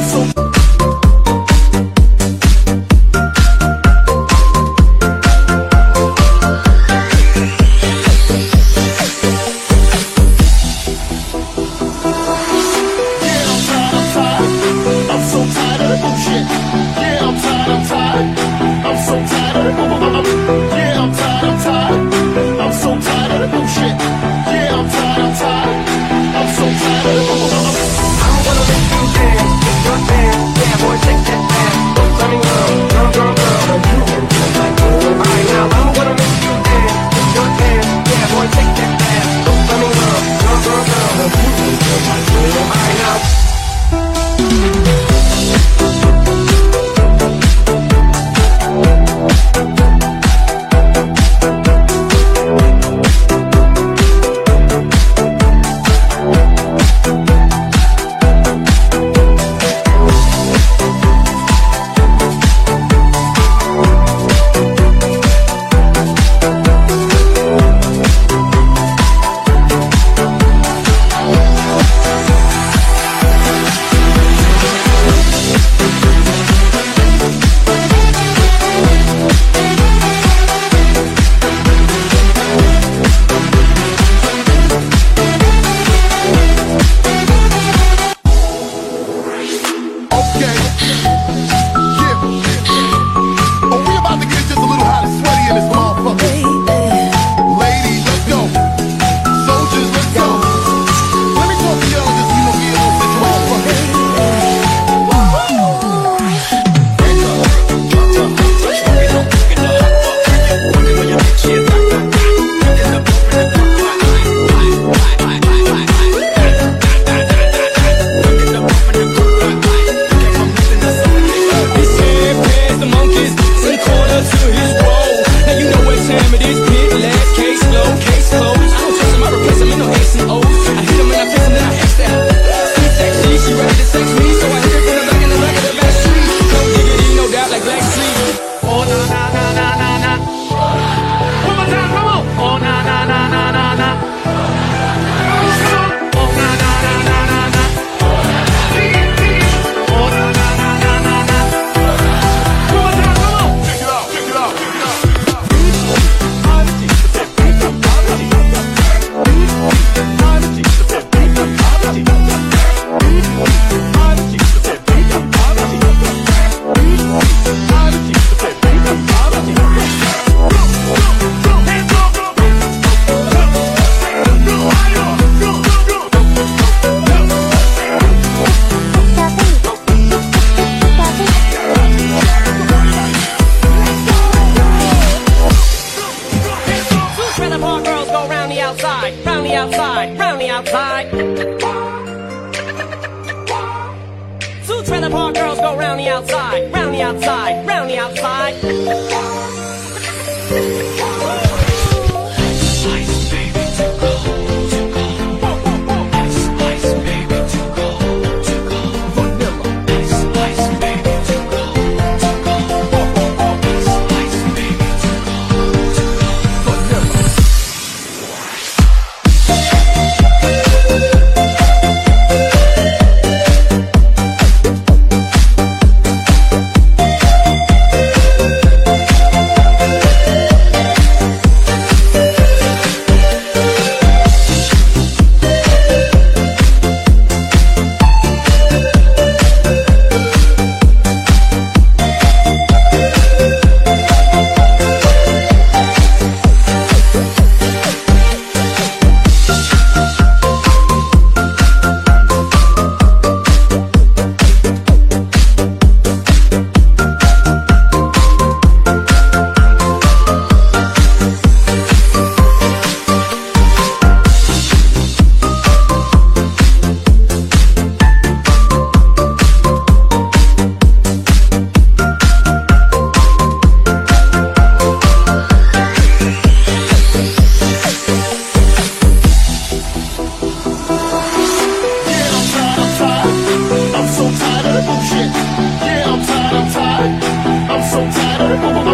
So outside. Two trailer park girls go round the outside, round the outside, round the outside. 跑跑。